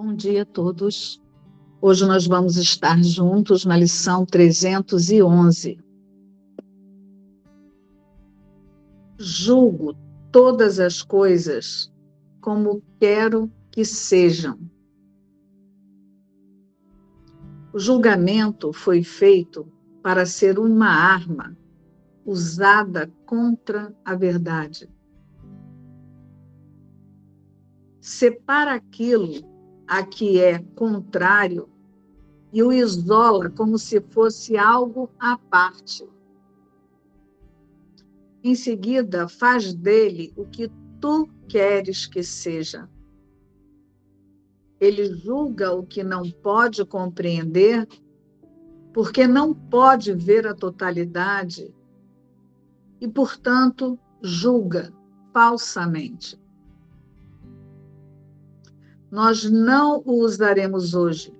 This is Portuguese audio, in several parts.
Bom dia a todos. Hoje nós vamos estar juntos na lição 311. Julgo todas as coisas como quero que sejam. O julgamento foi feito para ser uma arma usada contra a verdade. Separa aquilo a que é contrário e o isola como se fosse algo à parte. Em seguida, faz dele o que tu queres que seja. Ele julga o que não pode compreender, porque não pode ver a totalidade e, portanto, julga falsamente. Nós não o usaremos hoje,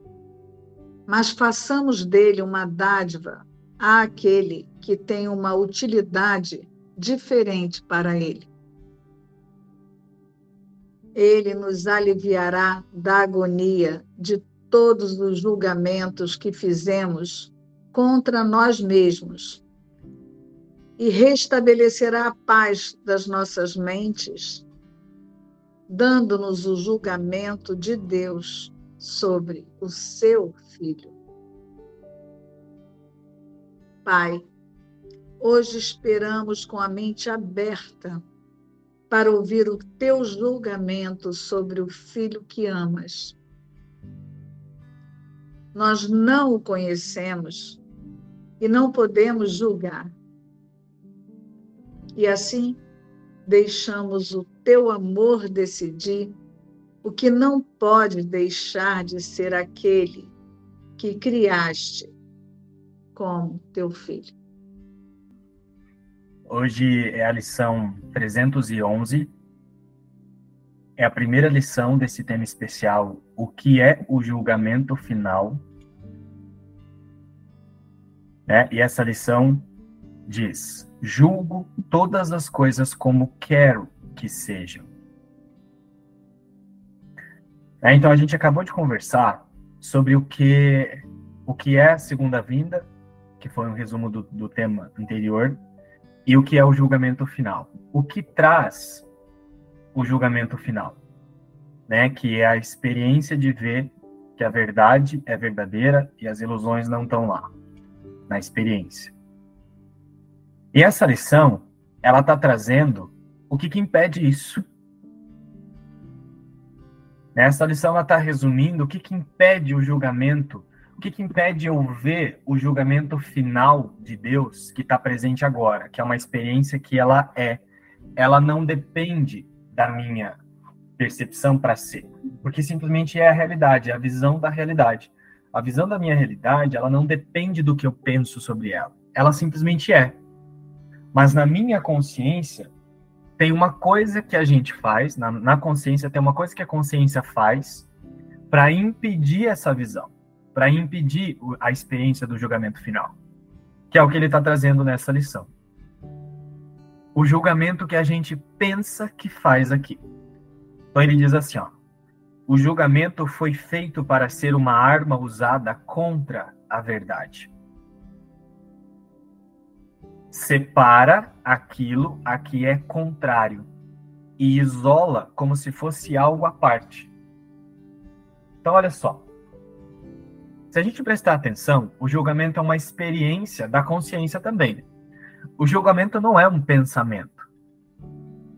mas façamos dele uma dádiva àquele que tem uma utilidade diferente para ele. Ele nos aliviará da agonia de todos os julgamentos que fizemos contra nós mesmos e restabelecerá a paz das nossas mentes, dando-nos o julgamento de Deus sobre o seu filho. Pai, hoje esperamos com a mente aberta para ouvir o teu julgamento sobre o filho que amas. Nós não o conhecemos e não podemos julgar. E assim, deixamos o teu amor decidir o que não pode deixar de ser aquele que criaste como teu filho. Hoje é a lição 311. É a primeira lição desse tema especial, o que é o julgamento final. É, e essa lição diz: julgo todas as coisas como quero que sejam. É, então a gente acabou de conversar sobre o que o que é a segunda vinda, que foi um resumo do, do tema anterior, e o que é o julgamento final. O que traz o julgamento final, né? Que é a experiência de ver que a verdade é verdadeira e as ilusões não estão lá, na experiência. E essa lição, ela está trazendo o que, que impede isso. Essa lição está resumindo o que, que impede o julgamento, o que, que impede eu ver o julgamento final de Deus que está presente agora, que é uma experiência que ela é. Ela não depende da minha percepção para ser, porque simplesmente é a realidade, é a visão da realidade. A visão da minha realidade, ela não depende do que eu penso sobre ela. Ela simplesmente é. Mas na minha consciência, tem uma coisa que a gente faz, na, na consciência, tem uma coisa que a consciência faz para impedir essa visão, para impedir a experiência do julgamento final, que é o que ele está trazendo nessa lição. O julgamento que a gente pensa que faz aqui. Então ele diz assim, ó, o julgamento foi feito para ser uma arma usada contra a verdade separa aquilo a que é contrário e isola como se fosse algo à parte. Então, olha só. Se a gente prestar atenção, o julgamento é uma experiência da consciência também. O julgamento não é um pensamento.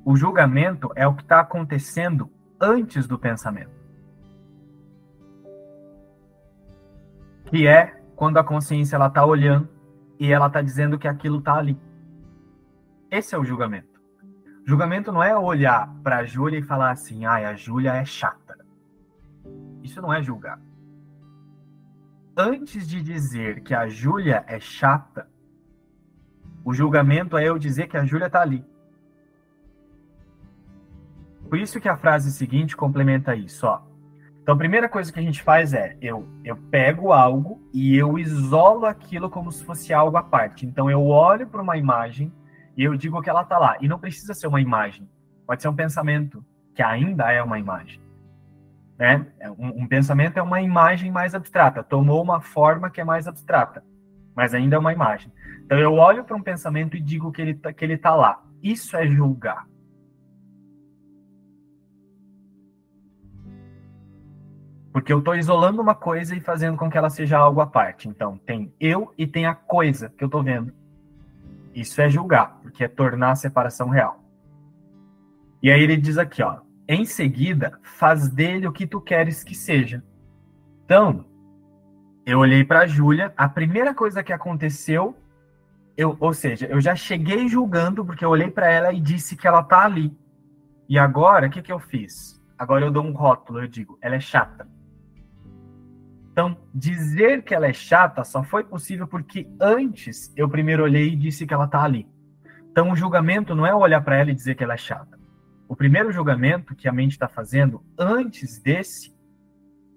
O julgamento é o que está acontecendo antes do pensamento. Que é quando a consciência ela está olhando e ela está dizendo que aquilo está ali. Esse é o julgamento. Julgamento não é olhar para a Júlia e falar assim, ai, a Júlia é chata. Isso não é julgar. Antes de dizer que a Júlia é chata, o julgamento é eu dizer que a Júlia está ali. Por isso que a frase seguinte complementa isso, ó. Então, a primeira coisa que a gente faz é eu, eu pego algo e eu isolo aquilo como se fosse algo à parte. Então, eu olho para uma imagem e eu digo que ela está lá. E não precisa ser uma imagem, pode ser um pensamento, que ainda é uma imagem. Né? É, um, um pensamento é uma imagem mais abstrata, tomou uma forma que é mais abstrata, mas ainda é uma imagem. Então eu olho para um pensamento e digo que ele tá, que ele está lá. Isso é julgar. Porque eu estou isolando uma coisa e fazendo com que ela seja algo à parte. Então, tem eu e tem a coisa que eu estou vendo. Isso é julgar, porque é tornar a separação real. E aí ele diz aqui, ó, em seguida, faz dele o que tu queres que seja. Então, eu olhei para a Júlia, a primeira coisa que aconteceu, eu, ou seja, eu já cheguei julgando porque eu olhei para ela e disse que ela tá ali. E agora, o que que eu fiz? Agora eu dou um rótulo, eu digo, ela é chata. Então, dizer que ela é chata só foi possível porque antes eu primeiro olhei e disse que ela tá ali. Então, o julgamento não é olhar para ela e dizer que ela é chata. O primeiro julgamento que a mente está fazendo antes desse,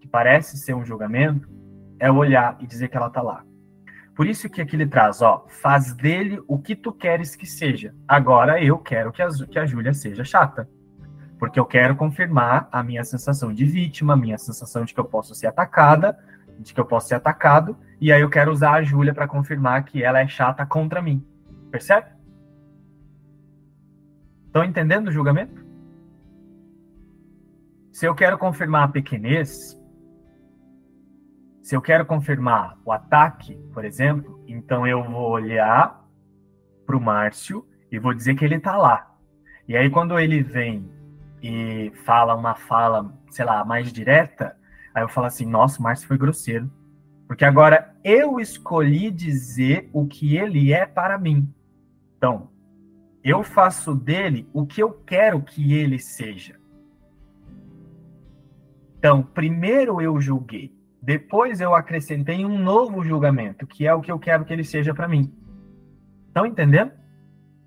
que parece ser um julgamento, é olhar e dizer que ela tá lá. Por isso que aqui ele traz, ó, faz dele o que tu queres que seja. Agora eu quero que a, que a Júlia seja chata. Porque eu quero confirmar a minha sensação de vítima, a minha sensação de que eu posso ser atacada, de que eu posso ser atacado, e aí eu quero usar a Júlia para confirmar que ela é chata contra mim. Percebe? Estão entendendo o julgamento? Se eu quero confirmar a pequenez, se eu quero confirmar o ataque, por exemplo, então eu vou olhar para o Márcio e vou dizer que ele está lá. E aí, quando ele vem e fala uma fala, sei lá, mais direta, aí eu falo assim: nossa, o Márcio foi grosseiro. Porque agora eu escolhi dizer o que ele é para mim. Então, eu faço dele o que eu quero que ele seja. Então, primeiro eu julguei, depois eu acrescentei um novo julgamento, que é o que eu quero que ele seja para mim. Estão entendendo?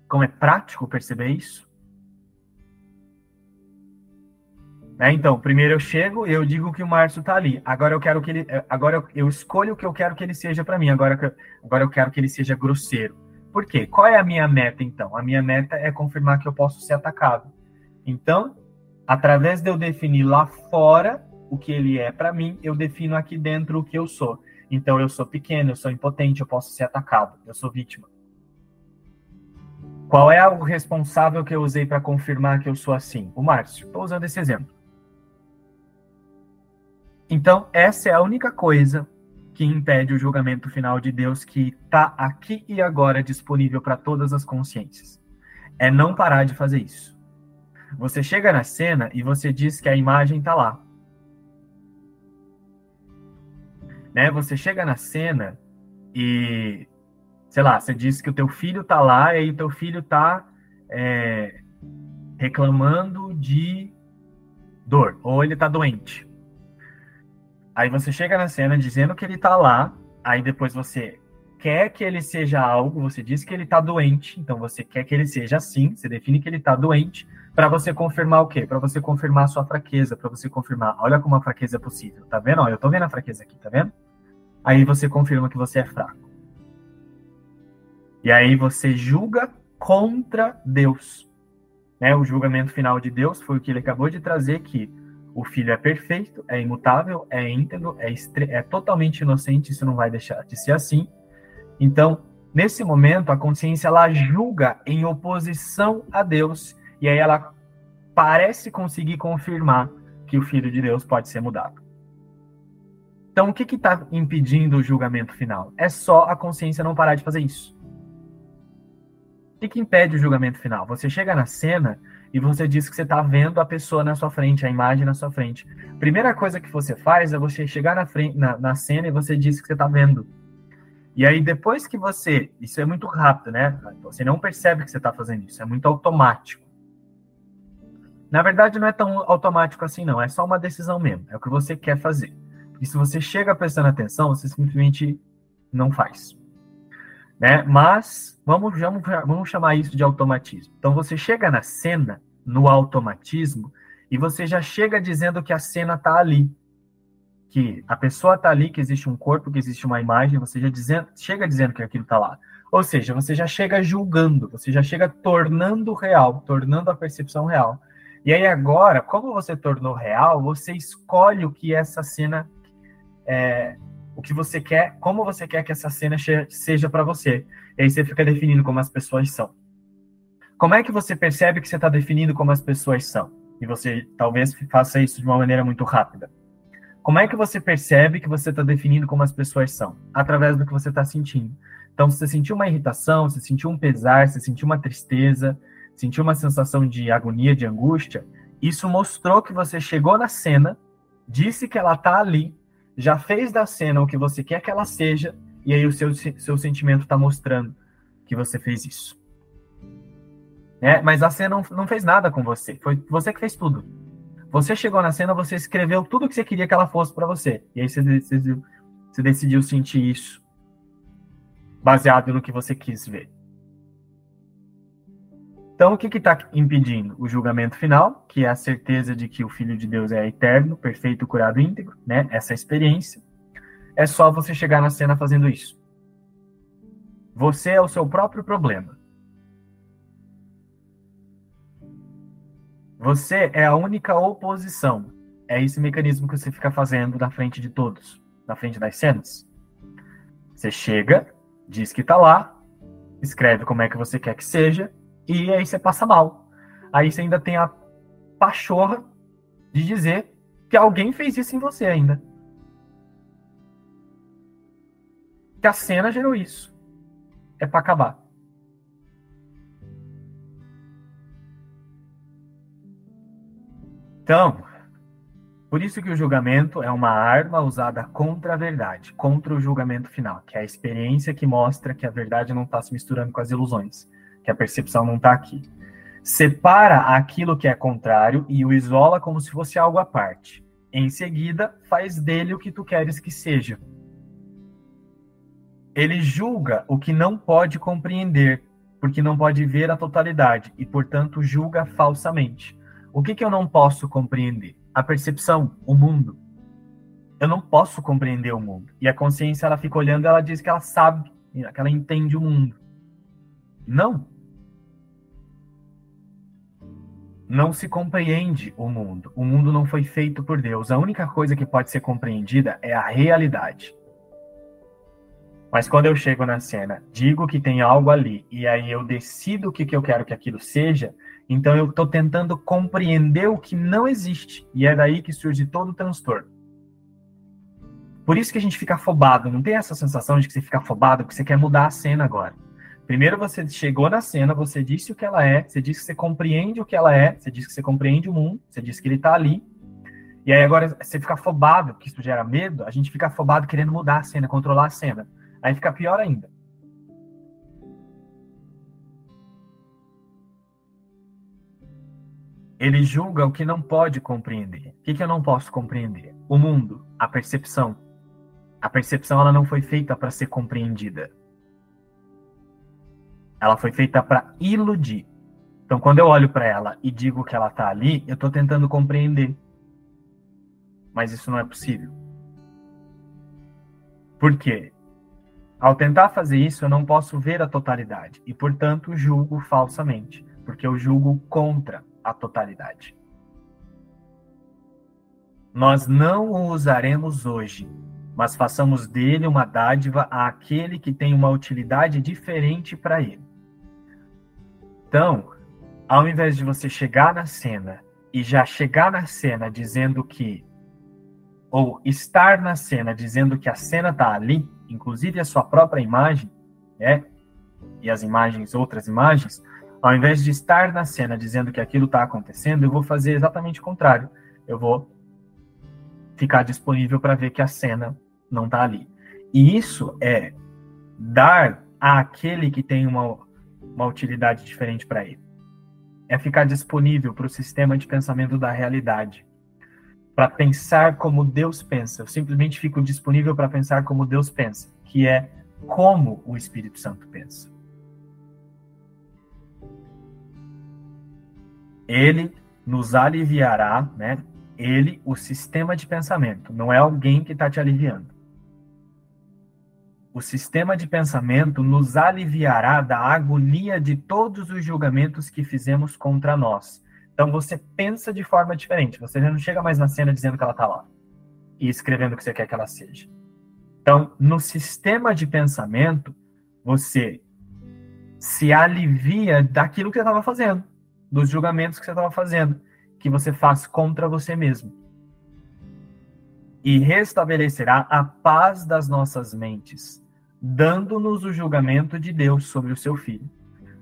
Como é prático perceber isso? É, então, primeiro eu chego eu digo que o Márcio está ali. Agora eu quero que ele, agora eu, eu, escolho o que eu quero que ele seja para mim. Agora, agora eu quero que ele seja grosseiro. Por quê? Qual é a minha meta então? A minha meta é confirmar que eu posso ser atacado. Então, através de eu definir lá fora o que ele é para mim, eu defino aqui dentro o que eu sou. Então eu sou pequeno, eu sou impotente, eu posso ser atacado, eu sou vítima. Qual é o responsável que eu usei para confirmar que eu sou assim? O Márcio. Estou usando esse exemplo. Então, essa é a única coisa que impede o julgamento final de Deus que está aqui e agora disponível para todas as consciências. É não parar de fazer isso. Você chega na cena e você diz que a imagem está lá. né? Você chega na cena e, sei lá, você diz que o teu filho tá lá e aí o teu filho tá é, reclamando de dor, ou ele tá doente. Aí você chega na cena dizendo que ele tá lá, aí depois você quer que ele seja algo, você diz que ele tá doente, então você quer que ele seja assim, você define que ele tá doente, para você confirmar o quê? Para você confirmar a sua fraqueza, para você confirmar, olha como a fraqueza é possível, tá vendo? Ó, eu tô vendo a fraqueza aqui, tá vendo? aí você confirma que você é fraco. E aí você julga contra Deus. Né? O julgamento final de Deus foi o que ele acabou de trazer, que o filho é perfeito, é imutável, é íntegro, é, é totalmente inocente, isso não vai deixar de ser assim. Então, nesse momento, a consciência ela julga em oposição a Deus, e aí ela parece conseguir confirmar que o filho de Deus pode ser mudado. Então, o que está impedindo o julgamento final? É só a consciência não parar de fazer isso. O que, que impede o julgamento final? Você chega na cena e você diz que você está vendo a pessoa na sua frente, a imagem na sua frente. Primeira coisa que você faz é você chegar na, frente, na, na cena e você diz que você está vendo. E aí, depois que você. Isso é muito rápido, né? Você não percebe que você está fazendo isso, é muito automático. Na verdade, não é tão automático assim, não. É só uma decisão mesmo. É o que você quer fazer. E se você chega prestando atenção, você simplesmente não faz. Né? Mas vamos, vamos, vamos chamar isso de automatismo. Então você chega na cena, no automatismo, e você já chega dizendo que a cena está ali. Que a pessoa está ali, que existe um corpo, que existe uma imagem, você já dizendo, chega dizendo que aquilo está lá. Ou seja, você já chega julgando, você já chega tornando real, tornando a percepção real. E aí agora, como você tornou real, você escolhe o que essa cena é, o que você quer, como você quer que essa cena seja para você. E aí você fica definindo como as pessoas são. Como é que você percebe que você está definindo como as pessoas são? E você talvez faça isso de uma maneira muito rápida. Como é que você percebe que você está definindo como as pessoas são? Através do que você está sentindo. Então, se você sentiu uma irritação, se sentiu um pesar, se sentiu uma tristeza, sentiu uma sensação de agonia, de angústia, isso mostrou que você chegou na cena, disse que ela está ali, já fez da cena o que você quer que ela seja, e aí o seu, seu sentimento está mostrando que você fez isso. É, mas a cena não, não fez nada com você, foi você que fez tudo. Você chegou na cena, você escreveu tudo o que você queria que ela fosse para você, e aí você decidiu, você decidiu sentir isso, baseado no que você quis ver. Então, o que está impedindo? O julgamento final, que é a certeza de que o Filho de Deus é eterno, perfeito, curado, íntegro, né? Essa experiência. É só você chegar na cena fazendo isso. Você é o seu próprio problema. Você é a única oposição. É esse mecanismo que você fica fazendo na frente de todos, na frente das cenas. Você chega, diz que está lá, escreve como é que você quer que seja, e aí você passa mal. Aí você ainda tem a pachorra de dizer que alguém fez isso em você ainda. Que a cena gerou isso. É para acabar. Então, por isso que o julgamento é uma arma usada contra a verdade, contra o julgamento final, que é a experiência que mostra que a verdade não está se misturando com as ilusões que a percepção não está aqui. Separa aquilo que é contrário e o isola como se fosse algo à parte. Em seguida, faz dele o que tu queres que seja. Ele julga o que não pode compreender, porque não pode ver a totalidade e, portanto, julga falsamente. O que, que eu não posso compreender? A percepção, o mundo. Eu não posso compreender o mundo. E a consciência, ela fica olhando, ela diz que ela sabe, que ela entende o mundo. Não. Não se compreende o mundo. O mundo não foi feito por Deus. A única coisa que pode ser compreendida é a realidade. Mas quando eu chego na cena, digo que tem algo ali, e aí eu decido o que, que eu quero que aquilo seja, então eu estou tentando compreender o que não existe. E é daí que surge todo o transtorno. Por isso que a gente fica afobado. Não tem essa sensação de que você fica afobado porque você quer mudar a cena agora. Primeiro você chegou na cena, você disse o que ela é, você disse que você compreende o que ela é, você disse que você compreende o mundo, você disse que ele está ali. E aí agora você fica afobado, que isso gera medo, a gente fica afobado querendo mudar a cena, controlar a cena. Aí fica pior ainda. Ele julga o que não pode compreender. O que, que eu não posso compreender? O mundo, a percepção. A percepção ela não foi feita para ser compreendida. Ela foi feita para iludir. Então, quando eu olho para ela e digo que ela está ali, eu estou tentando compreender. Mas isso não é possível. Por quê? Ao tentar fazer isso, eu não posso ver a totalidade e, portanto, julgo falsamente, porque eu julgo contra a totalidade. Nós não o usaremos hoje, mas façamos dele uma dádiva àquele que tem uma utilidade diferente para ele. Então, ao invés de você chegar na cena e já chegar na cena dizendo que ou estar na cena dizendo que a cena está ali, inclusive a sua própria imagem, né? E as imagens, outras imagens, ao invés de estar na cena dizendo que aquilo está acontecendo, eu vou fazer exatamente o contrário. Eu vou ficar disponível para ver que a cena não está ali. E isso é dar àquele que tem uma uma utilidade diferente para ele. É ficar disponível para o sistema de pensamento da realidade, para pensar como Deus pensa. Eu simplesmente fico disponível para pensar como Deus pensa, que é como o Espírito Santo pensa. Ele nos aliviará, né? Ele, o sistema de pensamento, não é alguém que está te aliviando o sistema de pensamento nos aliviará da agonia de todos os julgamentos que fizemos contra nós, Então você pensa de forma diferente. Você já não chega mais na cena dizendo que ela está lá e escrevendo o que você quer que ela seja. Então, no sistema de pensamento, você se alivia daquilo que você estava fazendo, dos julgamentos que você estava fazendo, que você faz contra você mesmo. E restabelecerá a paz das nossas mentes, dando-nos o julgamento de Deus sobre o seu filho.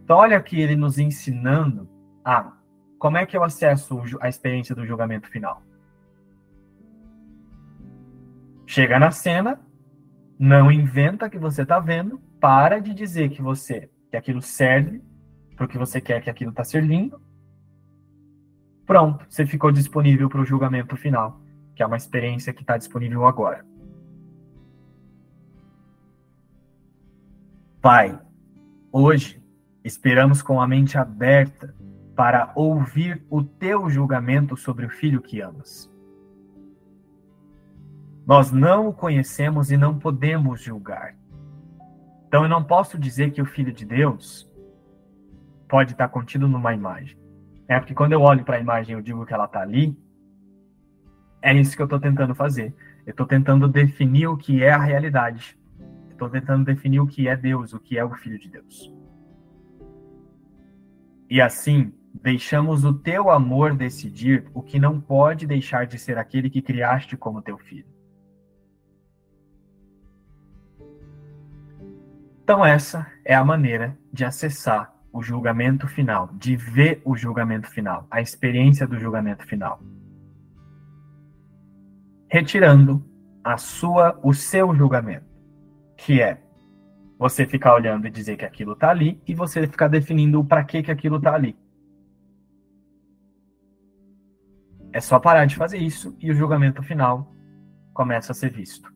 Então, olha aqui ele nos ensinando a como é que eu acesso a experiência do julgamento final? Chega na cena, não inventa que você está vendo, para de dizer que você que aquilo serve para o que você quer que aquilo está servindo. Pronto, você ficou disponível para o julgamento final, que é uma experiência que está disponível agora. Pai, hoje esperamos com a mente aberta para ouvir o teu julgamento sobre o filho que amas. Nós não o conhecemos e não podemos julgar. Então eu não posso dizer que o filho de Deus pode estar contido numa imagem. É porque quando eu olho para a imagem eu digo que ela está ali, é isso que eu estou tentando fazer. Eu estou tentando definir o que é a realidade. Estou tentando definir o que é Deus, o que é o Filho de Deus. E assim, Deixamos o teu amor decidir o que não pode deixar de ser aquele que criaste como teu filho. Então, essa é a maneira de acessar o julgamento final, de ver o julgamento final, a experiência do julgamento final. Retirando a sua, o seu julgamento, que é você ficar olhando e dizer que aquilo está ali e você ficar definindo para que que aquilo está ali. É só parar de fazer isso e o julgamento final começa a ser visto.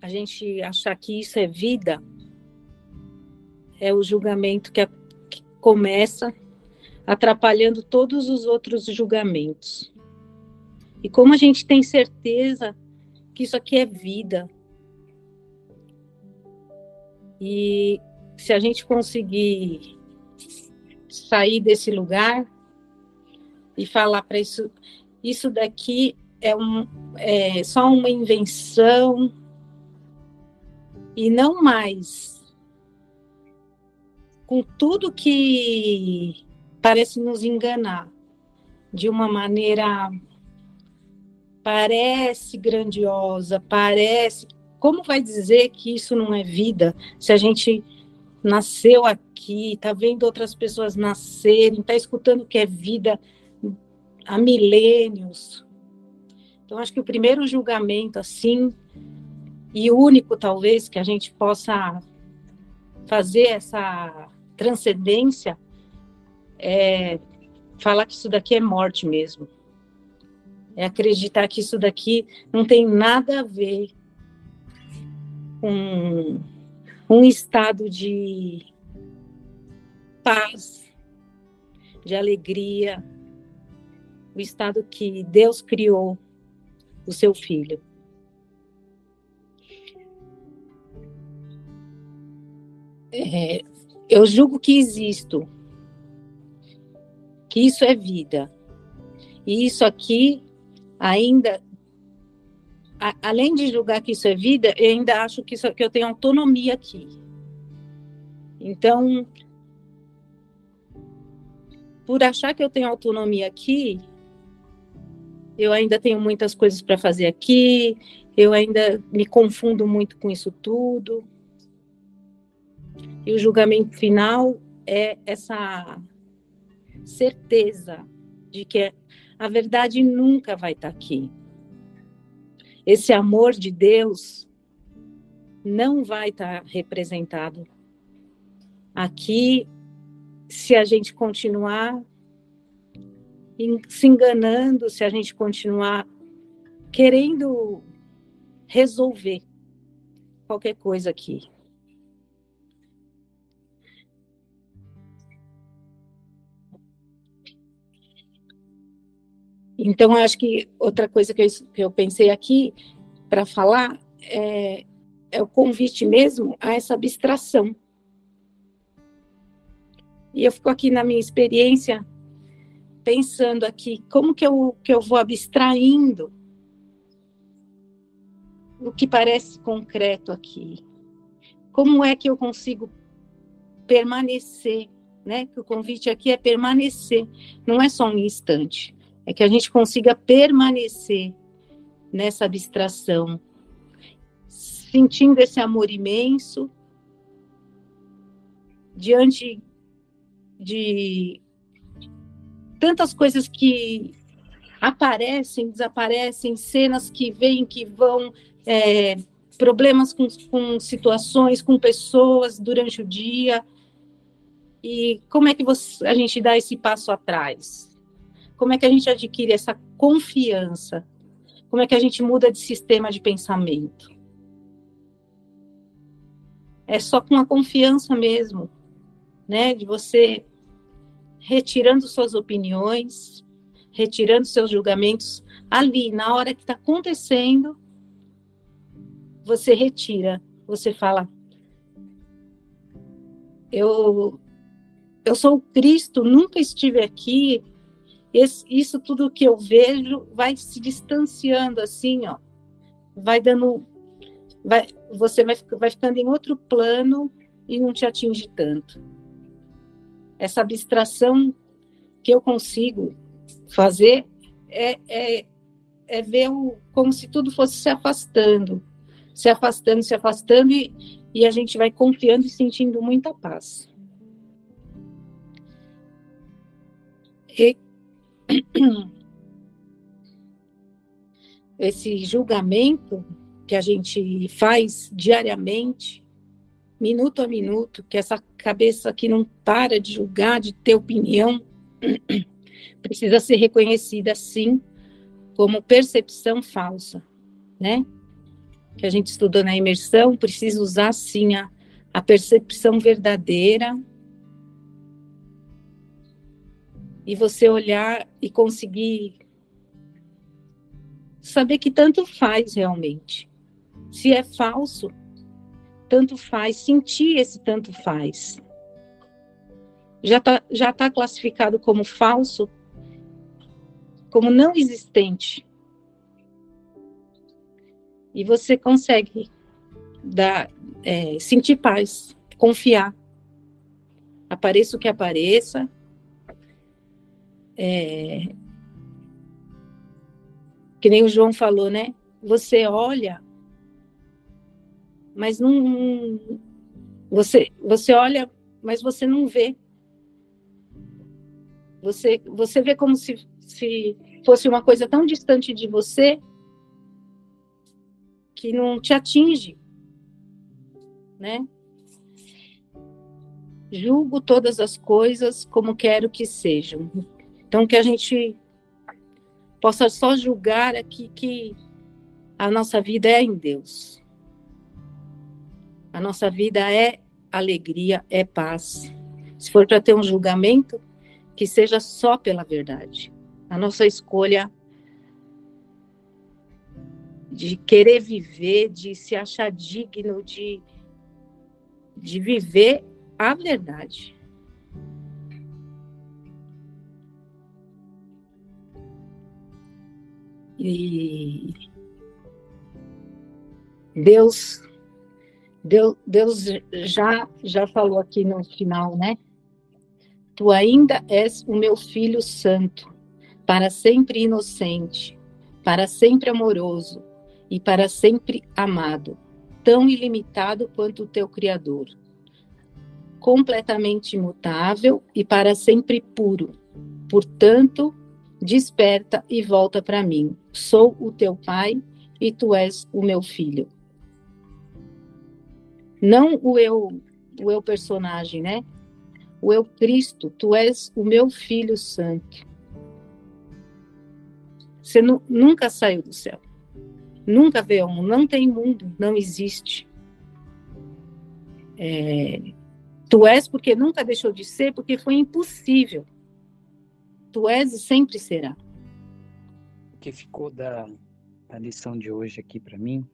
A gente achar que isso é vida é o julgamento que, que começa atrapalhando todos os outros julgamentos. E como a gente tem certeza que isso aqui é vida. E se a gente conseguir sair desse lugar, e falar para isso, isso daqui é, um, é só uma invenção e não mais. Com tudo que parece nos enganar de uma maneira parece grandiosa, parece. Como vai dizer que isso não é vida se a gente nasceu aqui, está vendo outras pessoas nascerem, está escutando que é vida há milênios. Então, acho que o primeiro julgamento, assim, e único, talvez, que a gente possa fazer essa transcendência é falar que isso daqui é morte mesmo. É acreditar que isso daqui não tem nada a ver com um estado de paz, de alegria, o estado que Deus criou o seu filho. É, eu julgo que existo, que isso é vida. E isso aqui ainda, a, além de julgar que isso é vida, eu ainda acho que, isso, que eu tenho autonomia aqui. Então, por achar que eu tenho autonomia aqui, eu ainda tenho muitas coisas para fazer aqui, eu ainda me confundo muito com isso tudo. E o julgamento final é essa certeza de que a verdade nunca vai estar tá aqui. Esse amor de Deus não vai estar representado aqui se a gente continuar se enganando se a gente continuar querendo resolver qualquer coisa aqui. Então, eu acho que outra coisa que eu, que eu pensei aqui para falar é, é o convite mesmo a essa abstração. E eu fico aqui na minha experiência pensando aqui, como que eu, que eu vou abstraindo o que parece concreto aqui? Como é que eu consigo permanecer, né? Que o convite aqui é permanecer, não é só um instante, é que a gente consiga permanecer nessa abstração, sentindo esse amor imenso diante de tantas coisas que aparecem, desaparecem, cenas que vêm, que vão, é, problemas com, com situações, com pessoas durante o dia. E como é que você, a gente dá esse passo atrás? Como é que a gente adquire essa confiança? Como é que a gente muda de sistema de pensamento? É só com a confiança mesmo, né? De você retirando suas opiniões, retirando seus julgamentos ali, na hora que está acontecendo, você retira, você fala, eu, eu sou Cristo, nunca estive aqui, esse, isso tudo que eu vejo vai se distanciando assim, ó, vai dando, vai, você vai, vai ficando em outro plano e não te atinge tanto essa abstração que eu consigo fazer é, é, é ver o, como se tudo fosse se afastando, se afastando, se afastando, e, e a gente vai confiando e sentindo muita paz. E, esse julgamento que a gente faz diariamente, minuto a minuto, que essa cabeça que não para de julgar, de ter opinião, precisa ser reconhecida sim como percepção falsa, né? Que a gente estudou na imersão, precisa usar sim a, a percepção verdadeira e você olhar e conseguir saber que tanto faz realmente. Se é falso, tanto faz, sentir esse tanto faz. Já está já tá classificado como falso, como não existente. E você consegue dar, é, sentir paz, confiar. Apareça o que apareça. É, que nem o João falou, né? Você olha mas não você você olha, mas você não vê. Você você vê como se, se fosse uma coisa tão distante de você que não te atinge, né? Julgo todas as coisas como quero que sejam. Então que a gente possa só julgar aqui que a nossa vida é em Deus. A nossa vida é alegria, é paz. Se for para ter um julgamento, que seja só pela verdade. A nossa escolha de querer viver, de se achar digno, de, de viver a verdade. E Deus Deus, Deus já, já falou aqui no final, né? Tu ainda és o meu filho santo, para sempre inocente, para sempre amoroso e para sempre amado, tão ilimitado quanto o teu Criador, completamente imutável e para sempre puro. Portanto, desperta e volta para mim. Sou o teu pai e tu és o meu filho. Não o eu, o eu personagem, né? O eu Cristo, tu és o meu filho santo. Você nu, nunca saiu do céu. Nunca veio mundo. Não tem mundo, não existe. É, tu és porque nunca deixou de ser, porque foi impossível. Tu és e sempre será. Que ficou da, da lição de hoje aqui para mim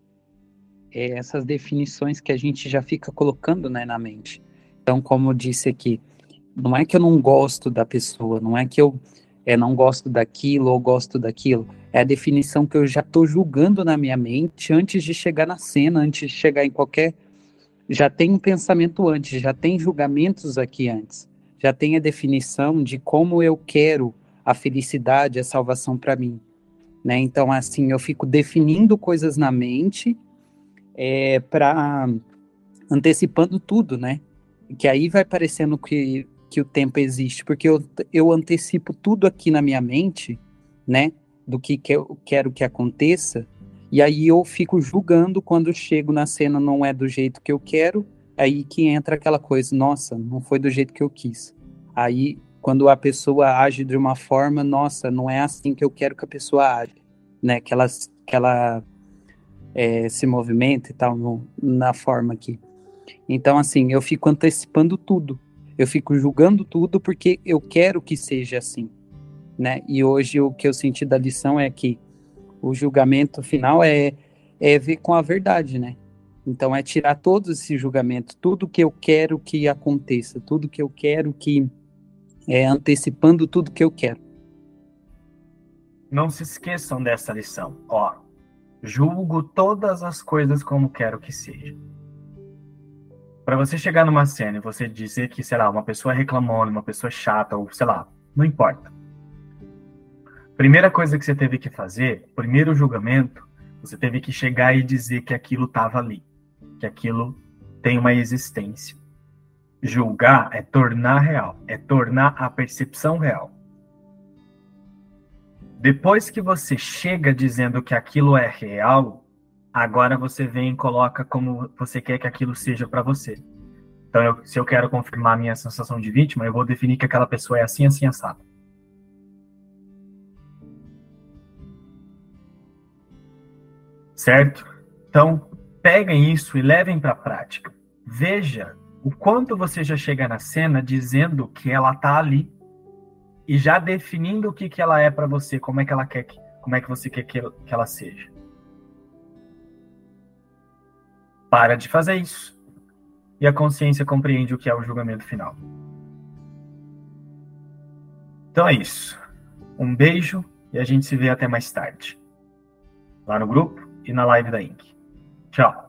é essas definições que a gente já fica colocando né, na mente. Então, como eu disse aqui, não é que eu não gosto da pessoa, não é que eu é não gosto daquilo ou gosto daquilo. É a definição que eu já estou julgando na minha mente antes de chegar na cena, antes de chegar em qualquer. Já tem um pensamento antes, já tem julgamentos aqui antes, já tem a definição de como eu quero a felicidade, a salvação para mim. Né? Então, assim, eu fico definindo coisas na mente é, para antecipando tudo, né? Que aí vai parecendo que que o tempo existe, porque eu, eu antecipo tudo aqui na minha mente, né, do que, que eu quero que aconteça, e aí eu fico julgando quando chego na cena não é do jeito que eu quero, aí que entra aquela coisa, nossa, não foi do jeito que eu quis. Aí quando a pessoa age de uma forma, nossa, não é assim que eu quero que a pessoa age, né, que ela, que ela é, se movimenta e tal no, na forma aqui. Então, assim, eu fico antecipando tudo eu fico julgando tudo porque eu quero que seja assim, né? E hoje o que eu senti da lição é que o julgamento final é é ver com a verdade, né? Então é tirar todos esses julgamentos, tudo que eu quero que aconteça, tudo que eu quero que é antecipando tudo que eu quero. Não se esqueçam dessa lição, ó. Julgo todas as coisas como quero que seja para você chegar numa cena e você dizer que, sei lá, uma pessoa reclamou, uma pessoa chata, ou sei lá, não importa. Primeira coisa que você teve que fazer, primeiro julgamento, você teve que chegar e dizer que aquilo estava ali, que aquilo tem uma existência. Julgar é tornar real, é tornar a percepção real. Depois que você chega dizendo que aquilo é real, Agora você vem e coloca como você quer que aquilo seja para você. Então, eu, se eu quero confirmar a minha sensação de vítima, eu vou definir que aquela pessoa é assim, assim, assado. Certo? Então, peguem isso e levem para a prática. Veja o quanto você já chega na cena dizendo que ela tá ali e já definindo o que, que ela é para você, como é que ela quer que, como é que você quer que ela seja. para de fazer isso. E a consciência compreende o que é o julgamento final. Então é isso. Um beijo e a gente se vê até mais tarde. Lá no grupo e na live da Inc. Tchau.